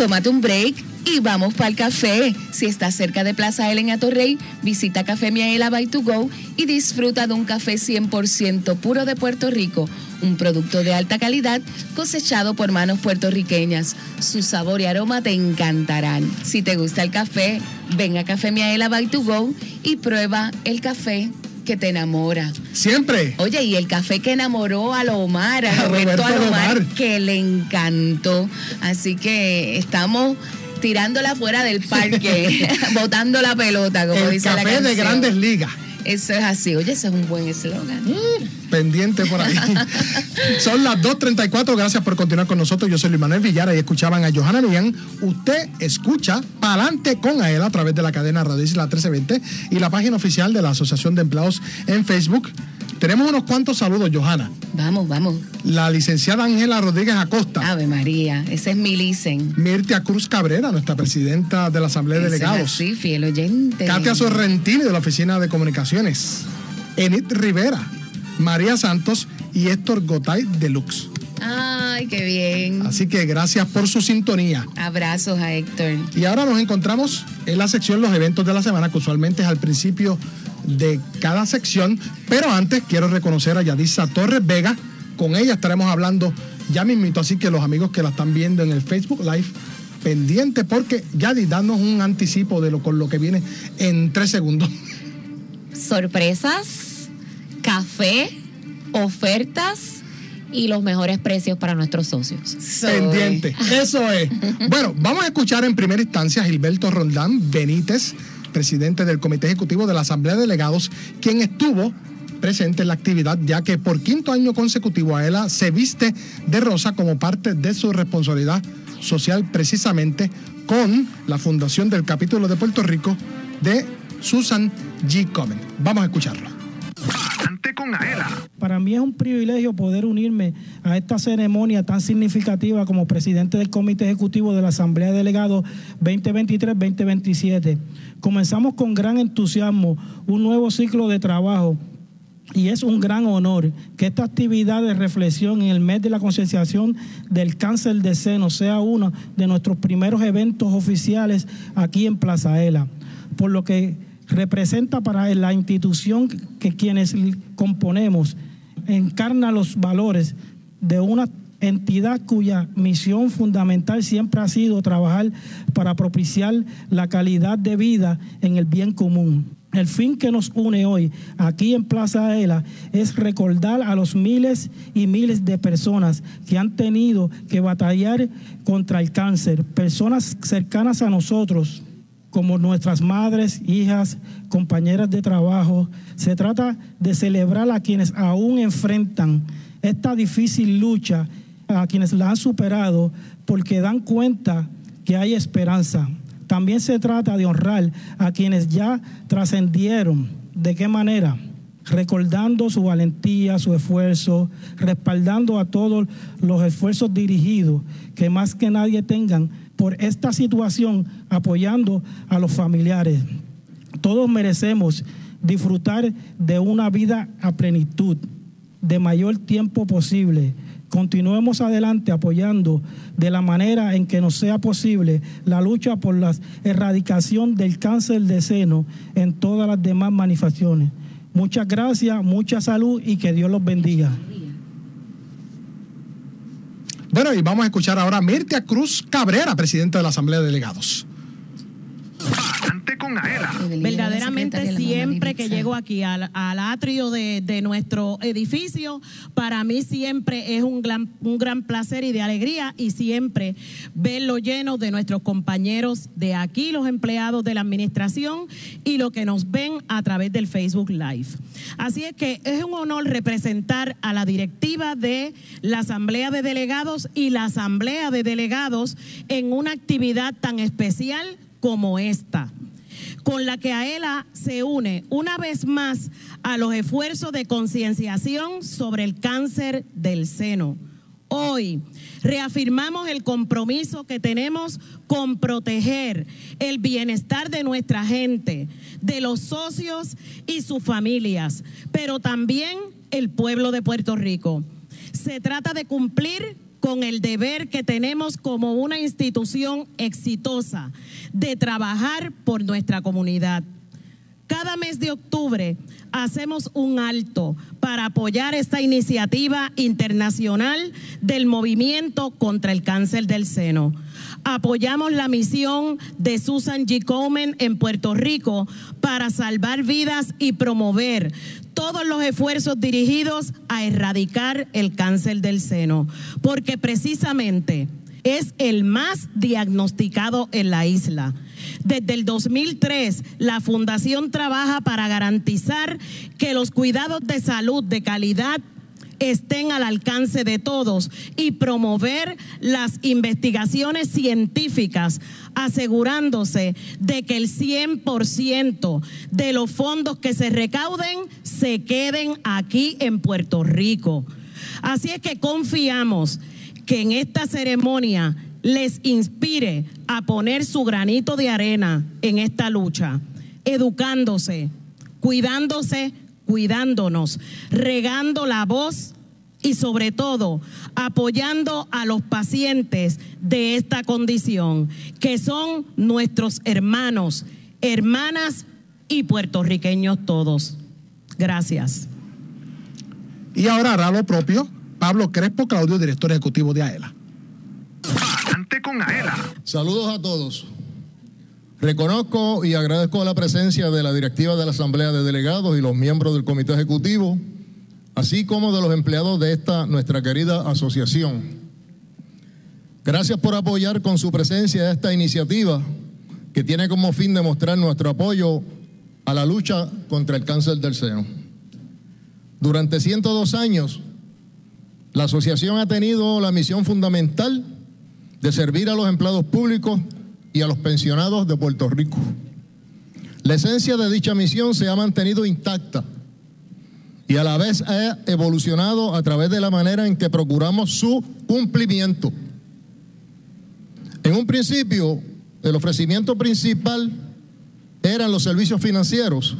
Tómate un break y vamos para el café. Si estás cerca de Plaza Ellen Atorrey, visita Café Miaela by to go y disfruta de un café 100% puro de Puerto Rico, un producto de alta calidad cosechado por manos puertorriqueñas. Su sabor y aroma te encantarán. Si te gusta el café, ven a Café Miaela by to go y prueba el café que te enamora. Siempre. Oye, y el café que enamoró a Lomar, a (laughs) A Roberto Roberto Alomar, que le encantó. Así que estamos tirándola fuera del parque, (laughs) (laughs) botando la pelota, como El dice la café de canción. grandes ligas. Eso es así. Oye, ese es un buen eslogan. Pendiente por ahí. (laughs) Son las 2.34, gracias por continuar con nosotros. Yo soy Luis Manuel Villara y escuchaban a Johanna Millán. Usted escucha Pa'lante con Aela a través de la cadena Radio Isla 1320 y la página oficial de la Asociación de Empleados en Facebook. Tenemos unos cuantos saludos, Johanna. Vamos, vamos. La licenciada Ángela Rodríguez Acosta. Ave María, ese es mi licen. Mirtia Cruz Cabrera, nuestra presidenta de la Asamblea de Delegados. así, fiel oyente. Katia Sorrentini de la Oficina de Comunicaciones. Enid Rivera, María Santos y Héctor Gotay Deluxe. Ay, qué bien. Así que gracias por su sintonía. Abrazos a Héctor. Y ahora nos encontramos en la sección Los eventos de la semana, que usualmente es al principio de cada sección. Pero antes quiero reconocer a Yadisa Torres Vega. Con ella estaremos hablando ya mismito, así que los amigos que la están viendo en el Facebook Live, pendiente porque Yadi, danos un anticipo de lo con lo que viene en tres segundos. sorpresas, café, ofertas y los mejores precios para nuestros socios. Pendiente. Eso es. (laughs) Bueno, vamos a escuchar en primera instancia a Gilberto Rondán Benítez, presidente del Comité Ejecutivo de la Asamblea de Delegados, quien estuvo presente en la actividad, ya que por quinto año consecutivo Aela se viste de rosa como parte de su responsabilidad social, precisamente con la fundación del capítulo de Puerto Rico de Susan G. Comen. Vamos a escucharlo. Con Aela. Para mí es un privilegio poder unirme a esta ceremonia tan significativa como presidente del Comité Ejecutivo de la Asamblea de Delegados 2023-2027. Comenzamos con gran entusiasmo un nuevo ciclo de trabajo y es un gran honor que esta actividad de reflexión en el mes de la concienciación del cáncer de seno sea uno de nuestros primeros eventos oficiales aquí en Plaza Ela, por lo que representa para la institución que quienes componemos encarna los valores de una entidad cuya misión fundamental siempre ha sido trabajar para propiciar la calidad de vida en el bien común. El fin que nos une hoy aquí en Plaza Ela es recordar a los miles y miles de personas que han tenido que batallar contra el cáncer, personas cercanas a nosotros, como nuestras madres, hijas, compañeras de trabajo. Se trata de celebrar a quienes aún enfrentan esta difícil lucha, a quienes la han superado, porque dan cuenta que hay esperanza. También se trata de honrar a quienes ya trascendieron. ¿De qué manera? Recordando su valentía, su esfuerzo, respaldando a todos los esfuerzos dirigidos que más que nadie tengan por esta situación, apoyando a los familiares. Todos merecemos disfrutar de una vida a plenitud, de mayor tiempo posible. Continuemos adelante apoyando de la manera en que nos sea posible la lucha por la erradicación del cáncer de seno en todas las demás manifestaciones. Muchas gracias, mucha salud y que Dios los bendiga. Bueno, y vamos a escuchar ahora a Mirtia Cruz Cabrera, presidenta de la Asamblea de Delegados. Con Aela. Verdaderamente siempre que llego aquí al, al atrio de, de nuestro edificio, para mí siempre es un gran, un gran placer y de alegría y siempre verlo lleno de nuestros compañeros de aquí, los empleados de la administración y lo que nos ven a través del Facebook Live. Así es que es un honor representar a la directiva de la Asamblea de Delegados y la Asamblea de Delegados en una actividad tan especial como esta con la que AELA se une una vez más a los esfuerzos de concienciación sobre el cáncer del seno. Hoy reafirmamos el compromiso que tenemos con proteger el bienestar de nuestra gente, de los socios y sus familias, pero también el pueblo de Puerto Rico. Se trata de cumplir con el deber que tenemos como una institución exitosa de trabajar por nuestra comunidad. Cada mes de octubre hacemos un alto para apoyar esta iniciativa internacional del movimiento contra el cáncer del seno. Apoyamos la misión de Susan G. Komen en Puerto Rico para salvar vidas y promover todos los esfuerzos dirigidos a erradicar el cáncer del seno, porque precisamente es el más diagnosticado en la isla. Desde el 2003, la Fundación trabaja para garantizar que los cuidados de salud de calidad estén al alcance de todos y promover las investigaciones científicas, asegurándose de que el 100% de los fondos que se recauden se queden aquí en Puerto Rico. Así es que confiamos que en esta ceremonia les inspire a poner su granito de arena en esta lucha, educándose, cuidándose, cuidándonos, regando la voz y sobre todo apoyando a los pacientes de esta condición, que son nuestros hermanos, hermanas y puertorriqueños todos. Gracias. Y ahora hará lo propio Pablo Crespo, Claudio, director ejecutivo de AELA. Con AELA. Saludos a todos. Reconozco y agradezco la presencia de la directiva de la Asamblea de Delegados y los miembros del Comité Ejecutivo, así como de los empleados de esta nuestra querida asociación. Gracias por apoyar con su presencia esta iniciativa que tiene como fin demostrar nuestro apoyo a la lucha contra el cáncer del seno. Durante 102 años, la asociación ha tenido la misión fundamental de servir a los empleados públicos y a los pensionados de Puerto Rico. La esencia de dicha misión se ha mantenido intacta y a la vez ha evolucionado a través de la manera en que procuramos su cumplimiento. En un principio, el ofrecimiento principal eran los servicios financieros,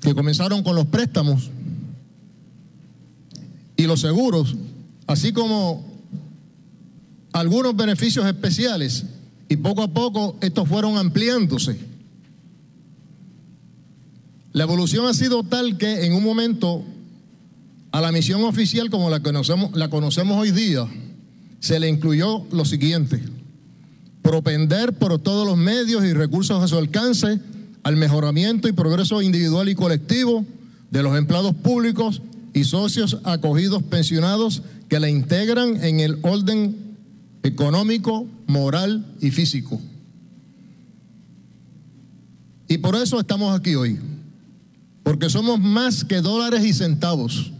que comenzaron con los préstamos y los seguros, así como algunos beneficios especiales y poco a poco estos fueron ampliándose. La evolución ha sido tal que en un momento a la misión oficial como la conocemos, la conocemos hoy día se le incluyó lo siguiente, propender por todos los medios y recursos a su alcance al mejoramiento y progreso individual y colectivo de los empleados públicos y socios acogidos pensionados que la integran en el orden económico, moral y físico. Y por eso estamos aquí hoy, porque somos más que dólares y centavos,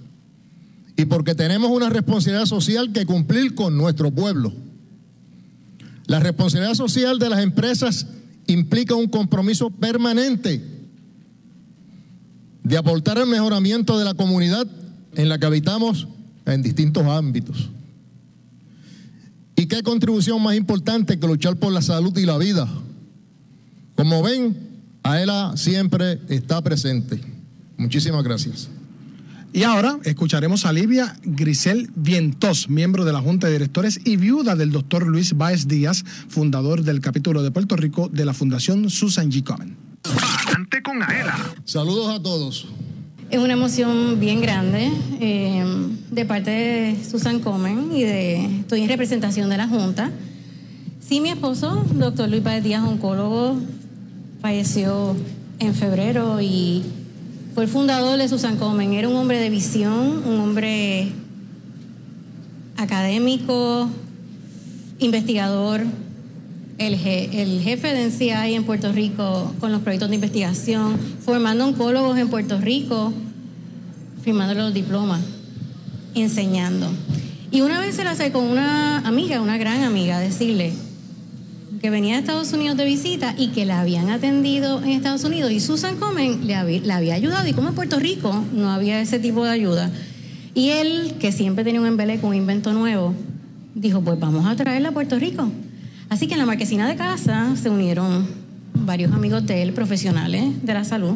y porque tenemos una responsabilidad social que cumplir con nuestro pueblo. La responsabilidad social de las empresas implica un compromiso permanente de aportar al mejoramiento de la comunidad en la que habitamos en distintos ámbitos. ¿Y qué contribución más importante que luchar por la salud y la vida? Como ven, AELA siempre está presente. Muchísimas gracias. Y ahora escucharemos a Livia Grisel Vientos, miembro de la Junta de Directores y viuda del doctor Luis Báez Díaz, fundador del capítulo de Puerto Rico de la Fundación Susan G. Komen. Adelante con AELA. Saludos a todos. Es una emoción bien grande eh, de parte de Susan Comen y de estoy en representación de la Junta. Sí, mi esposo, doctor Luis Páez Díaz, oncólogo, falleció en febrero y fue el fundador de Susan Comen. Era un hombre de visión, un hombre académico, investigador, el, je- el jefe de NCI en Puerto Rico con los proyectos de investigación, formando oncólogos en Puerto Rico, firmando los diplomas, enseñando. Y una vez se le acercó una amiga, una gran amiga, decirle que venía de Estados Unidos de visita y que la habían atendido en Estados Unidos y Susan Comen le había, la había ayudado y como en Puerto Rico no había ese tipo de ayuda. Y él, que siempre tenía un embeleco, un invento nuevo, dijo, pues vamos a traerla a Puerto Rico. Así que en la marquesina de casa se unieron varios amigos de él, profesionales de la salud,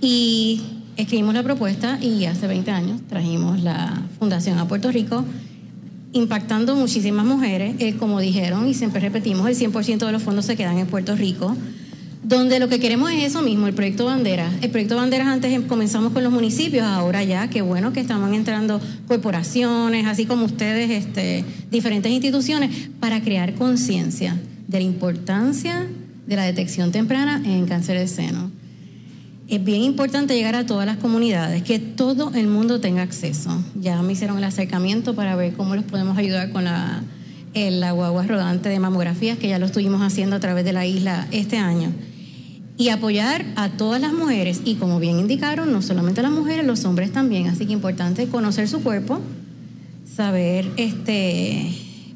y escribimos la propuesta y hace 20 años trajimos la fundación a Puerto Rico, impactando muchísimas mujeres. Eh, como dijeron y siempre repetimos, el 100% de los fondos se quedan en Puerto Rico, donde lo que queremos es eso mismo, el proyecto Banderas. El proyecto Banderas antes em- comenzamos con los municipios, ahora ya, qué bueno que estaban entrando corporaciones, así como ustedes, este, diferentes instituciones, para crear conciencia de la importancia de la detección temprana en cáncer de seno. Es bien importante llegar a todas las comunidades, que todo el mundo tenga acceso. Ya me hicieron el acercamiento para ver cómo los podemos ayudar con la, el- la guagua rodante de mamografías, que ya lo estuvimos haciendo a través de la isla este año. Y apoyar a todas las mujeres, y como bien indicaron, no solamente las mujeres, los hombres también. Así que importante conocer su cuerpo, saber este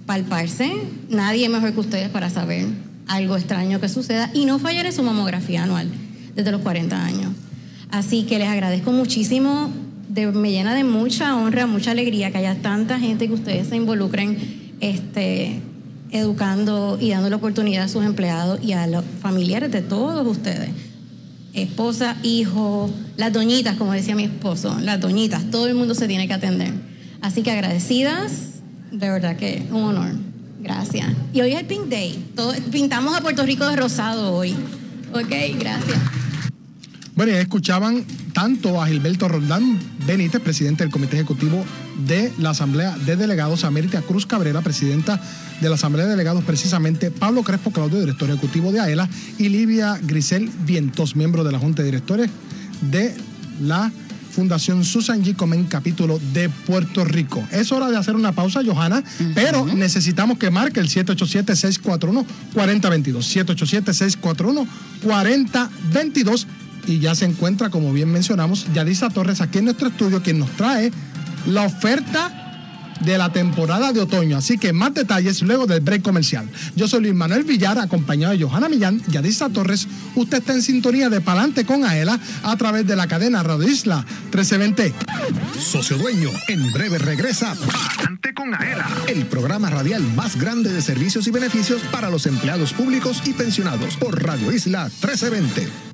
palparse. Nadie mejor que ustedes para saber algo extraño que suceda y no fallar en su mamografía anual desde los 40 años. Así que les agradezco muchísimo. de- me llena de mucha honra, mucha alegría que haya tanta gente que ustedes se involucren este, educando y dando la oportunidad a sus empleados y a los familiares de todos ustedes. Esposa, hijo, las doñitas, como decía mi esposo, las doñitas, todo el mundo se tiene que atender. Así que agradecidas, de verdad que un honor. Gracias. Y hoy es el Pink Day. Pintamos a Puerto Rico de rosado hoy. Ok, gracias. Bueno, y escuchaban tanto a Gilberto Roldán Benítez, presidente del Comité Ejecutivo de la Asamblea de Delegados, a América Cruz Cabrera, presidenta de la Asamblea de Delegados, precisamente, Pablo Crespo Claudio, director ejecutivo de AELA, y Livia Grisel Vientos, miembro de la Junta de Directores de la Fundación Susan G. Comén, capítulo de Puerto Rico. Es hora de hacer una pausa, Johanna, pero necesitamos que marque el 787-641-4022. 787-641-4022. Y ya se encuentra, como bien mencionamos, Yadisa Torres aquí en nuestro estudio, quien nos trae la oferta de la temporada de otoño. Así que más detalles luego del break comercial. Yo soy Luis Manuel Villar, acompañado de Johanna Millán, Yadisa Torres. Usted está en sintonía de Palante con Aela a través de la cadena Radio Isla 1320. Socio Dueño, en breve regresa Palante con Aela, el programa radial más grande de servicios y beneficios para los empleados públicos y pensionados por Radio Isla 1320.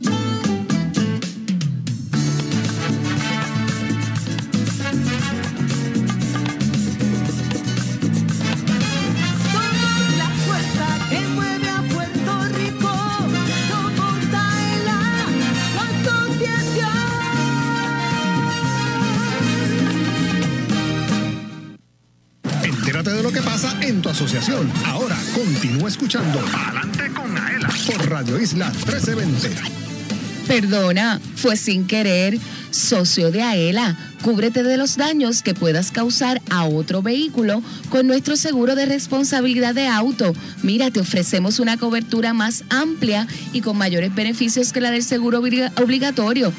Asociación. Entérate de lo que pasa en tu asociación. Ahora continúa escuchando Adelante con Aela por Radio Isla 1320. Perdona, fue sin querer. Socio de AELA, cúbrete de los daños que puedas causar a otro vehículo con nuestro seguro de responsabilidad de auto. Mira, te ofrecemos una cobertura más amplia y con mayores beneficios que la del seguro obliga- obligatorio.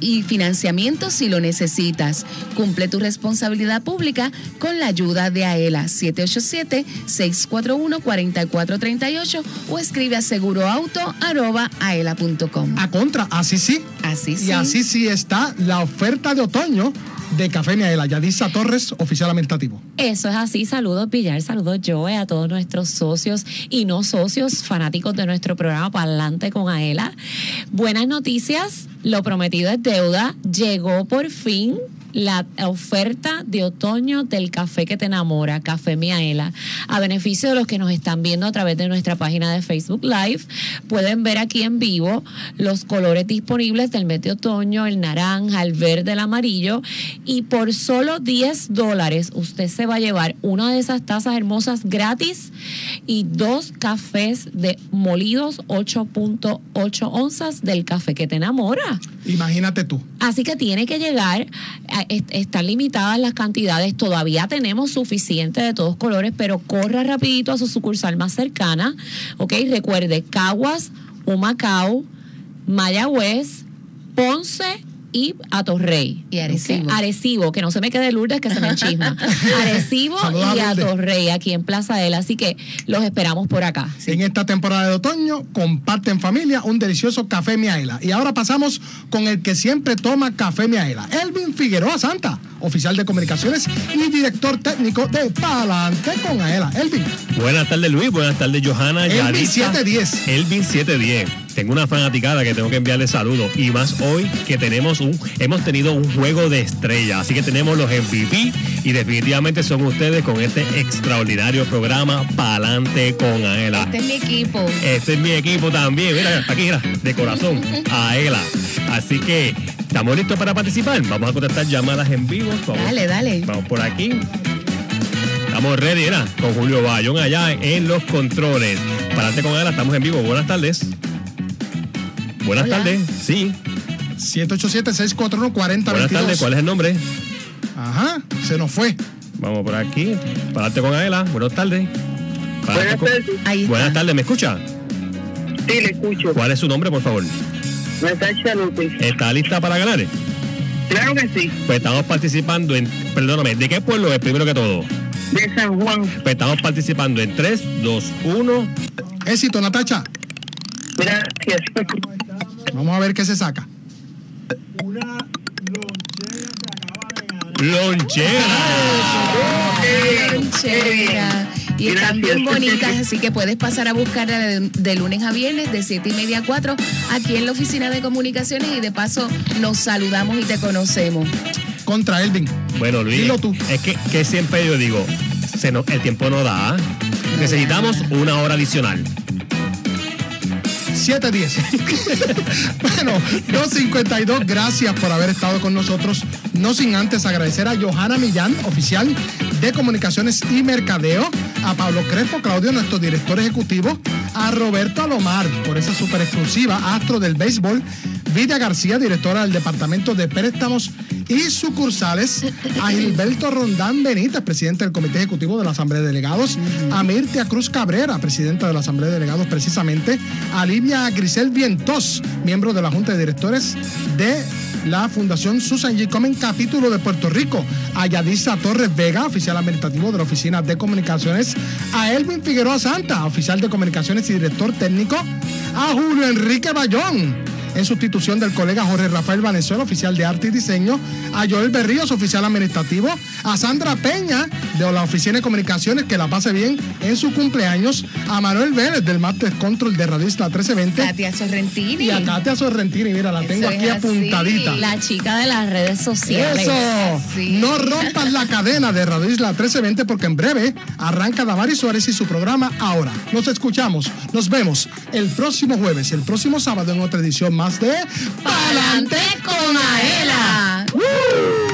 Y financiamiento si lo necesitas. Cumple tu responsabilidad pública con la ayuda de AELA 787-641-4438 o escribe a seguroauto.aela.com. A contra, así sí. Así sí. Y así sí está la oferta de otoño de Café Miaela. Yadisa Torres, oficial administrativo. Eso es así. Saludos, Villar. Saludos, Joe, a todos nuestros socios y no socios fanáticos de nuestro programa para adelante con Aela. Buenas noticias. Lo prometido es deuda. Llegó por fin la oferta de otoño del café que te enamora, Café Miaela. A beneficio de los que nos están viendo a través de nuestra página de Facebook Live, pueden ver aquí en vivo los colores disponibles del mes de otoño, el naranja, el verde, el amarillo. Y por solo 10 dólares usted se va a llevar una de esas tazas hermosas gratis y dos cafés de molidos 8.8 onzas del café que te enamora. Imagínate tú. Así que tiene que llegar, est- están limitadas las cantidades, todavía tenemos suficiente de todos colores, pero corra rapidito a su sucursal más cercana, ¿ok? Recuerde, Caguas, Humacao, Mayagüez, Ponce y Atorrey. Y Arecibo. ¿ok? Arecibo, que no se me quede Lourdes, que se me enchisma. (laughs) Arecibo a y Lourdes. Atorrey, aquí en Plaza de Así que los esperamos por acá. En esta temporada de otoño, comparte en familia un delicioso café Miaela. Y ahora pasamos con el que siempre toma café Miaela, Elvin Figueroa Santa, oficial de comunicaciones y director técnico de Palante con Aela. Elvin, Buenas tardes, Luis. Buenas tardes, Johanna. Elvin Yaritza. 710. Elvin 710. Tengo una fanaticada que tengo que enviarle saludos. Y más hoy que tenemos un, hemos tenido un juego de estrellas. Así que tenemos los MVP y definitivamente son ustedes con este extraordinario programa Palante con Aela. Este es mi equipo. Este es mi equipo también. Mira, aquí, mira, de corazón, Aela. Así que, ¿estamos listos para participar? Vamos a contestar llamadas en vivo. Vamos, Dale, dale. Vamos por aquí. Estamos ready, mira, con Julio Bayón allá en los controles. Parate con Aela, estamos en vivo. Buenas tardes. Buenas Hola. tardes. Sí. 787-641-4022. Buenas tardes. ¿Cuál es el nombre? Ajá, se nos fue. Vamos por aquí. Parate con Aela. Buenas tardes. Parate Buenas con- tardes. Buenas tardes, ¿me escucha? Sí, le escucho. ¿Cuál es su nombre, por favor? Natasha López. ¿Está lista para ganar? Claro que sí. Pues estamos participando en. Perdóname, ¿de qué pueblo es primero que todo? De San Juan. Pues estamos participando en 3, 2, 1. Éxito, Natacha. Gracias. Vamos a ver qué se saca. Lonchera. Lonchera. Y están bien bonitas, así que puedes pasar a buscarla de, de lunes a viernes de 7 y media a 4 aquí en la oficina de comunicaciones y de paso nos saludamos y te conocemos. Contra Elvin. Bueno, Luis. Dilo tú. Es que, que siempre yo digo, se el tiempo no da. Necesitamos una hora adicional. 710. (laughs) bueno, 252, gracias por haber estado con nosotros. No sin antes agradecer a Johanna Millán, oficial de Comunicaciones y Mercadeo, a Pablo Crespo, Claudio, nuestro director ejecutivo, a Roberto Alomar por esa super exclusiva, astro del béisbol, Vidia García, directora del Departamento de Préstamos y Sucursales, a Gilberto Rondán Benítez, presidente del Comité Ejecutivo de la Asamblea de Delegados, a Mirtia Cruz Cabrera, presidenta de la Asamblea de Delegados precisamente, a Livia Grisel Vientos, miembro de la Junta de Directores de la Fundación Susan G. Komen, capítulo de Puerto Rico, a Yadisa Torres Vega, oficial administrativo de la Oficina de Comunicaciones, a Elvin Figueroa Santa, oficial de Comunicaciones y director técnico, a Julio Enrique Bayón, en sustitución del colega Jorge Rafael Valenzuela, oficial de arte y diseño, a Joel Berríos, oficial administrativo, a Sandra Peña, de la Oficina de Comunicaciones, que la pase bien en su cumpleaños, a Manuel Vélez, del Master Control de Radio Isla 1320, Katia Sorrentini. y a Katia Sorrentini, mira, la tengo aquí así. apuntadita. La chica de las redes sociales. Eso. No rompas la cadena de Radio Isla 1320 porque en breve arranca Damaris Suárez y su programa Ahora. Nos escuchamos, nos vemos el próximo jueves y el próximo sábado en otra edición más de ¡Pa'lante con Aela! ¡Uh!